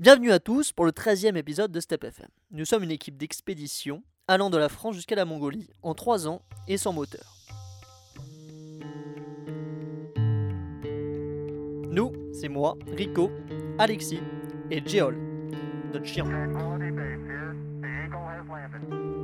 Bienvenue à tous pour le 13e épisode de Step FM. Nous sommes une équipe d'expédition allant de la France jusqu'à la Mongolie en 3 ans et sans moteur. Nous, c'est moi, Rico, Alexis et Jeol, notre chien.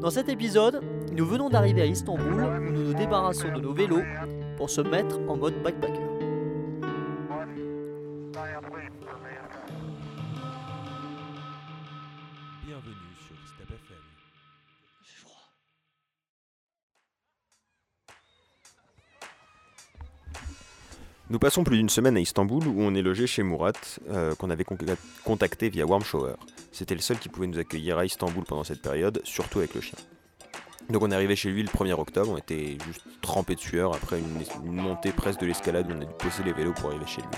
Dans cet épisode, nous venons d'arriver à Istanbul où nous nous débarrassons de nos vélos pour se mettre en mode backpacker. Nous passons plus d'une semaine à Istanbul où on est logé chez Murat, euh, qu'on avait con- contacté via Warm Shower. C'était le seul qui pouvait nous accueillir à Istanbul pendant cette période, surtout avec le chien. Donc on est arrivé chez lui le 1er octobre, on était juste trempé de sueur après une, une montée presque de l'escalade où on a dû poser les vélos pour arriver chez lui.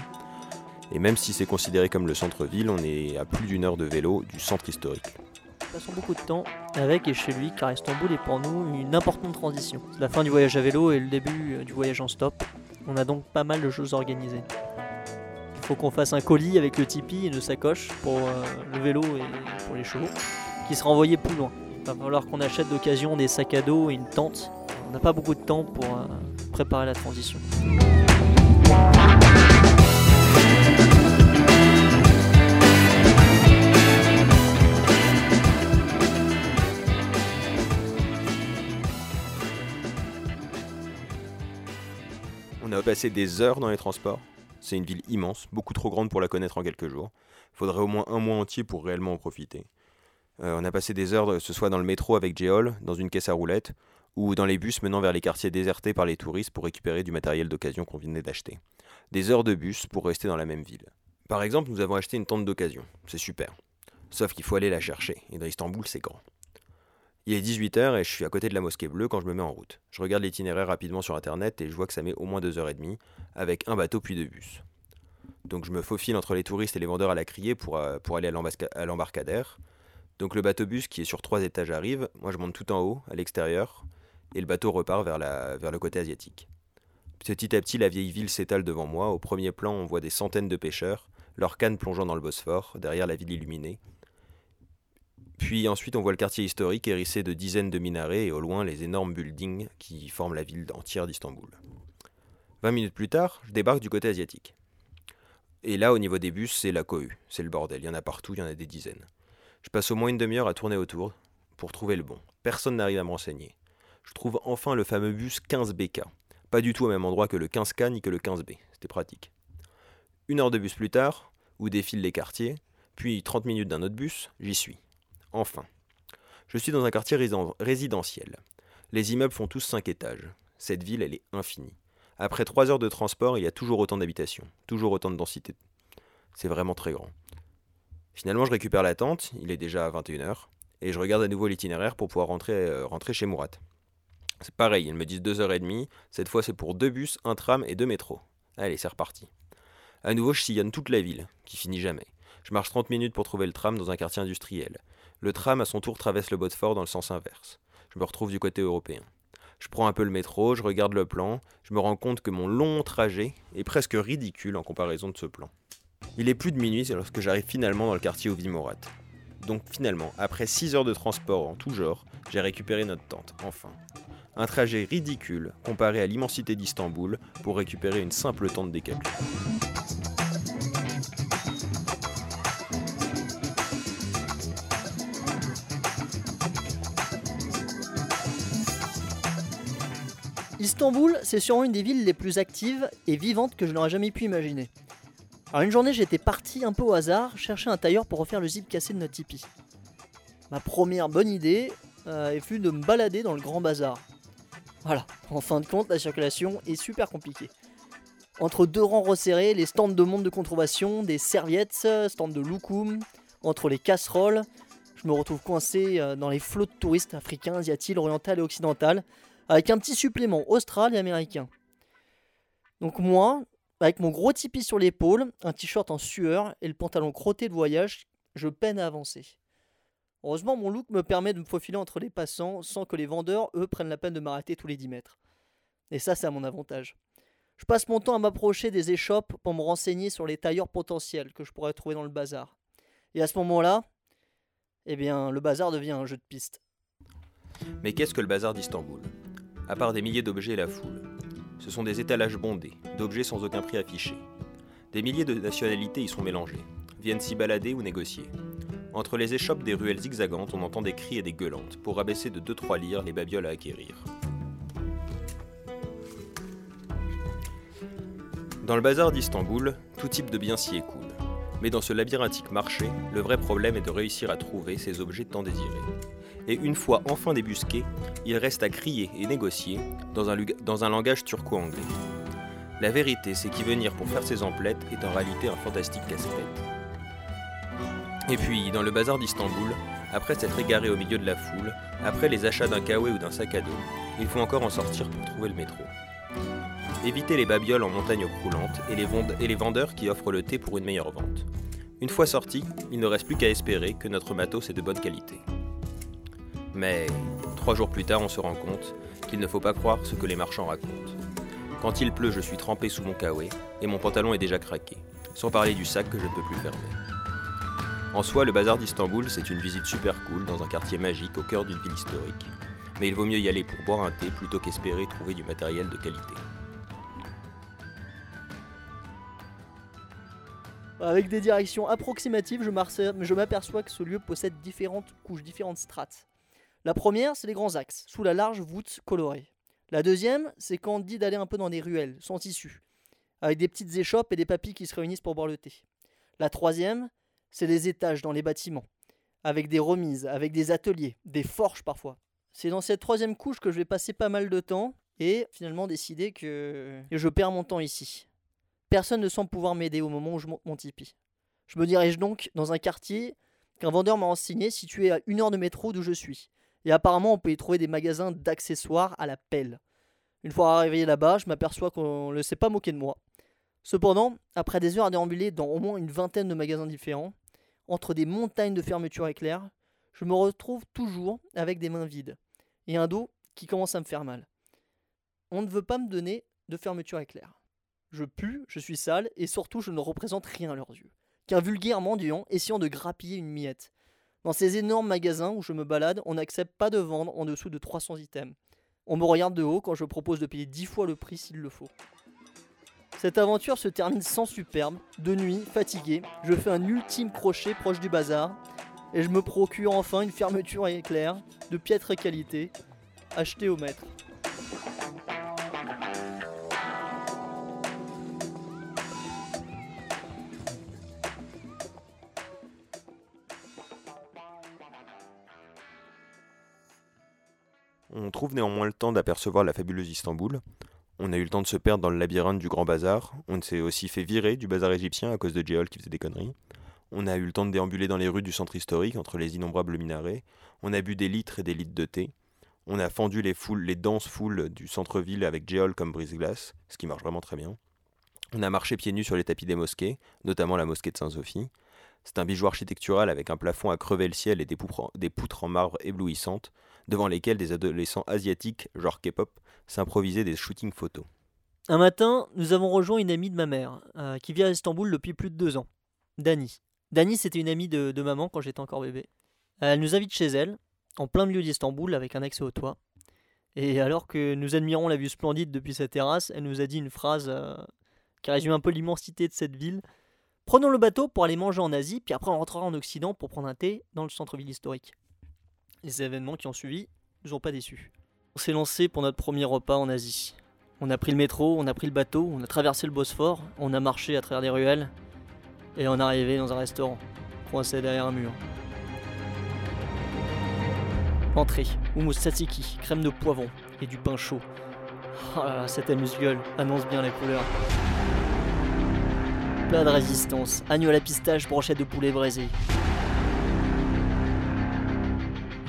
Et même si c'est considéré comme le centre-ville, on est à plus d'une heure de vélo du centre historique. Nous passons beaucoup de temps avec et chez lui car Istanbul est pour nous une importante transition. C'est la fin du voyage à vélo et le début euh, du voyage en stop. On a donc pas mal de choses organisées. Il faut qu'on fasse un colis avec le Tipeee et une sacoche pour euh, le vélo et pour les chevaux qui sera envoyé plus loin. Il va falloir qu'on achète d'occasion des sacs à dos et une tente. On n'a pas beaucoup de temps pour euh, préparer la transition. Passé des heures dans les transports. C'est une ville immense, beaucoup trop grande pour la connaître en quelques jours. Faudrait au moins un mois entier pour réellement en profiter. Euh, on a passé des heures, ce soit dans le métro avec Geol, dans une caisse à roulettes, ou dans les bus menant vers les quartiers désertés par les touristes pour récupérer du matériel d'occasion qu'on venait d'acheter. Des heures de bus pour rester dans la même ville. Par exemple, nous avons acheté une tente d'occasion. C'est super. Sauf qu'il faut aller la chercher, et dans Istanbul, c'est grand. Il est 18h et je suis à côté de la mosquée bleue quand je me mets en route. Je regarde l'itinéraire rapidement sur internet et je vois que ça met au moins 2h30 avec un bateau puis deux bus. Donc je me faufile entre les touristes et les vendeurs à la criée pour, euh, aller à l'embarcadère. Donc le bateau bus qui est sur trois étages arrive, moi je monte tout en haut, à l'extérieur, et le bateau repart vers, vers le côté asiatique. Petit à petit, la vieille ville s'étale devant moi. Au premier plan, on voit des centaines de pêcheurs, leurs cannes plongeant dans le Bosphore, derrière la ville illuminée. Puis ensuite, on voit le quartier historique hérissé de dizaines de minarets et au loin les énormes buildings qui forment la ville entière d'Istanbul. 20 minutes plus tard, je débarque du côté asiatique. Et là, au niveau des bus, c'est la cohue, c'est le bordel. Il y en a partout, il y en a des dizaines. Je passe au moins une demi-heure à tourner autour pour trouver le bon. Personne n'arrive à me renseigner. Je trouve enfin le fameux bus 15BK. Pas du tout au même endroit que le 15K ni que le 15B. C'était pratique. Une heure de bus plus tard, où défilent les quartiers, puis 30 minutes d'un autre bus, j'y suis. Enfin. Je suis dans un quartier résidentiel. Les immeubles font tous 5 étages. Cette ville, elle est infinie. Après 3 heures de transport, il y a toujours autant d'habitations, toujours autant de densité. C'est vraiment très grand. Finalement, je récupère la tente, il est déjà 21h, et je regarde à nouveau l'itinéraire pour pouvoir rentrer, euh, chez Murat. C'est pareil, ils me disent 2h30, cette fois c'est pour deux bus, un tram et deux métros. Allez, c'est reparti. À nouveau, je sillonne toute la ville, qui finit jamais. Je marche 30 minutes pour trouver le tram dans un quartier industriel. Le tram, à son tour, traverse le Bosphore dans le sens inverse. Je me retrouve du côté européen. Je prends un peu le métro, je regarde le plan, je me rends compte que mon long trajet est presque ridicule en comparaison de ce plan. Il est plus de minuit lorsque j'arrive finalement dans le quartier où vit Morat. Donc finalement, après 6 heures de transport en tout genre, j'ai récupéré notre tente, enfin. Un trajet ridicule comparé à l'immensité d'Istanbul pour récupérer une simple tente décapée. Istanbul, c'est sûrement une des villes les plus actives et vivantes que je n'aurais jamais pu imaginer. Alors une journée, j'étais parti un peu au hasard chercher un tailleur pour refaire le zip cassé de notre Tipeee. Ma première bonne idée euh, fut de me balader dans le grand bazar. Voilà, en fin de compte, la circulation est super compliquée. Entre deux rangs resserrés, les stands de monde de conservation, des serviettes, euh, stands de loukoum, entre les casseroles, je me retrouve coincé euh, dans les flots de touristes africains, asiatiques, orientaux et occidentaux, avec un petit supplément austral et américain. Donc moi, avec mon gros tipi sur l'épaule, un t-shirt en sueur et le pantalon crotté de voyage, je peine à avancer. Heureusement, mon look me permet de me faufiler entre les passants sans que les vendeurs, eux, prennent la peine de m'arrêter tous les 10 mètres. Et ça, c'est à mon avantage. Je passe mon temps à m'approcher des échoppes pour me renseigner sur les tailleurs potentiels que je pourrais trouver dans le bazar. Et à ce moment-là, eh bien, le bazar devient un jeu de piste. Mais qu'est-ce que le bazar d'Istanbul? À part des milliers d'objets et la foule. Ce sont des étalages bondés, d'objets sans aucun prix affiché. Des milliers de nationalités y sont mélangées, viennent s'y balader ou négocier. Entre les échoppes des ruelles zigzagantes, on entend des cris et des gueulantes pour rabaisser de 2-3 lires les babioles à acquérir. Dans le bazar d'Istanbul, tout type de biens s'y écoule. Mais dans ce labyrinthique marché, le vrai problème est de réussir à trouver ces objets tant désirés. Et une fois enfin débusqués, il reste à crier et négocier dans un, langage turco-anglais. La vérité, c'est qu'y venir pour faire ses emplettes est en réalité un fantastique casse-tête. Et puis, dans le bazar d'Istanbul, après s'être égaré au milieu de la foule, après les achats d'un kawaii ou d'un sac à dos, il faut encore en sortir pour trouver le métro. Éviter les babioles en montagne croulante et les, et les vendeurs qui offrent le thé pour une meilleure vente. Une fois sorti, il ne reste plus qu'à espérer que notre matos est de bonne qualité. Mais trois jours plus tard, on se rend compte qu'il ne faut pas croire ce que les marchands racontent. Quand il pleut, je suis trempé sous mon kawaii et mon pantalon est déjà craqué, sans parler du sac que je ne peux plus fermer. En soi, le bazar d'Istanbul, c'est une visite super cool dans un quartier magique au cœur d'une ville historique. Mais il vaut mieux y aller pour boire un thé plutôt qu'espérer trouver du matériel de qualité. Avec des directions approximatives, je m'aperçois que ce lieu possède différentes couches, différentes strates. La première, c'est les grands axes, sous la large voûte colorée. La deuxième, c'est quand on dit d'aller un peu dans des ruelles, sans tissu, avec des petites échoppes et des papilles qui se réunissent pour boire le thé. La troisième, c'est les étages dans les bâtiments, avec des remises, avec des ateliers, des forges parfois. C'est dans cette troisième couche que je vais passer pas mal de temps et finalement décider que je perds mon temps ici. Personne ne semble pouvoir m'aider au moment où je monte mon Tipeee. Je me dirige donc dans un quartier qu'un vendeur m'a enseigné situé à une heure de métro d'où je suis. Et apparemment, on peut y trouver des magasins d'accessoires à la pelle. Une fois arrivé là-bas, je m'aperçois qu'on ne s'est pas moqué de moi. Cependant, après des heures à déambuler dans au moins une vingtaine de magasins différents, entre des montagnes de fermetures éclairs, je me retrouve toujours avec des mains vides et un dos qui commence à me faire mal. On ne veut pas me donner de fermeture éclair. Je pue, je suis sale et surtout je ne représente rien à leurs yeux. Qu'un vulgaire mendiant essayant de grappiller une miette. Dans ces énormes magasins où je me balade, on n'accepte pas de vendre en dessous de 300 items. On me regarde de haut quand je propose de payer 10 fois le prix s'il le faut. Cette aventure se termine sans superbe. De nuit, fatigué, je fais un ultime crochet proche du bazar et je me procure enfin une fermeture éclair de piètre qualité, achetée au maître. On trouve néanmoins le temps d'apercevoir la fabuleuse Istanbul, on a eu le temps de se perdre dans le labyrinthe du Grand Bazar. On s'est aussi fait virer du bazar égyptien à cause de Géol qui faisait des conneries. On a eu le temps de déambuler dans les rues du centre historique entre les innombrables minarets. On a bu des litres et des litres de thé. On a fendu les foules, les denses foules du centre-ville avec Géol comme brise-glace, ce qui marche vraiment très bien. On a marché pieds nus sur les tapis des mosquées, notamment la mosquée de Saint-Sophie. C'est un bijou architectural avec un plafond à crever le ciel et des poutres en marbre éblouissantes, devant lesquelles des adolescents asiatiques, genre K-pop, s'improviser des shootings photos. Un matin, nous avons rejoint une amie de ma mère, euh, qui vit à Istanbul depuis plus de deux ans, Dani. Dani, c'était une amie de, maman quand j'étais encore bébé. Elle nous invite chez elle, en plein milieu d'Istanbul, avec un accès au toit. Et alors que nous admirons la vue splendide depuis sa terrasse, elle nous a dit une phrase euh, qui résume un peu l'immensité de cette ville. Prenons le bateau pour aller manger en Asie, puis après on rentrera en Occident pour prendre un thé dans le centre-ville historique. Les événements qui ont suivi ne nous ont pas déçus. On s'est lancé pour notre premier repas en Asie. On a pris le métro, on a pris le bateau, on a traversé le Bosphore, on a marché à travers des ruelles et on est arrivé dans un restaurant, coincé derrière un mur. Entrée, hummus tzatziki, crème de poivron et du pain chaud. Oh là là, cette amuse-gueule annonce bien les couleurs. Plat de résistance, agneau à la pistache, brochette de poulet braisé.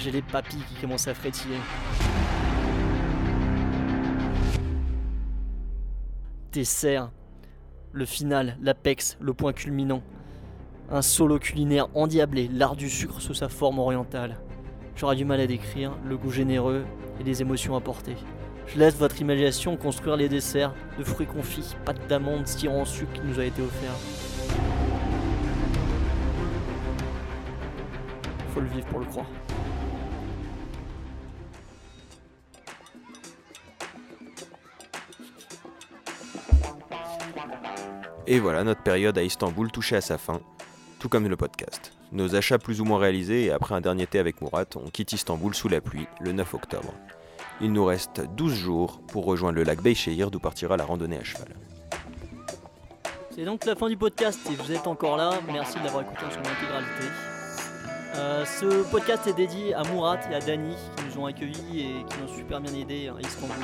J'ai les papilles qui commencent à frétiller. dessert, le final, l'apex, le point culminant. Un solo culinaire endiablé, l'art du sucre sous sa forme orientale. J'aurais du mal à décrire le goût généreux et les émotions apportées. Je laisse votre imagination construire les desserts de fruits confits, pâte d'amande, sirop en sucre qui nous a été offert. faut le vivre pour le croire. Et voilà, notre période à Istanbul touchait à sa fin, tout comme le podcast. Nos achats plus ou moins réalisés et après un dernier thé avec Murat, on quitte Istanbul sous la pluie le 9 octobre. Il nous reste 12 jours pour rejoindre le lac Beyşehir d'où partira la randonnée à cheval. C'est donc la fin du podcast. Si vous êtes encore là, merci de l'avoir écouté en son intégralité. Euh, ce podcast est dédié à Murat et à Dani qui nous ont accueillis et qui nous ont super bien aidés à Istanbul.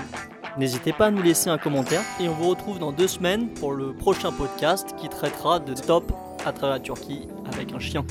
N'hésitez pas à nous laisser un commentaire et on vous retrouve dans deux semaines pour le prochain podcast qui traitera de top à travers la Turquie avec un chien.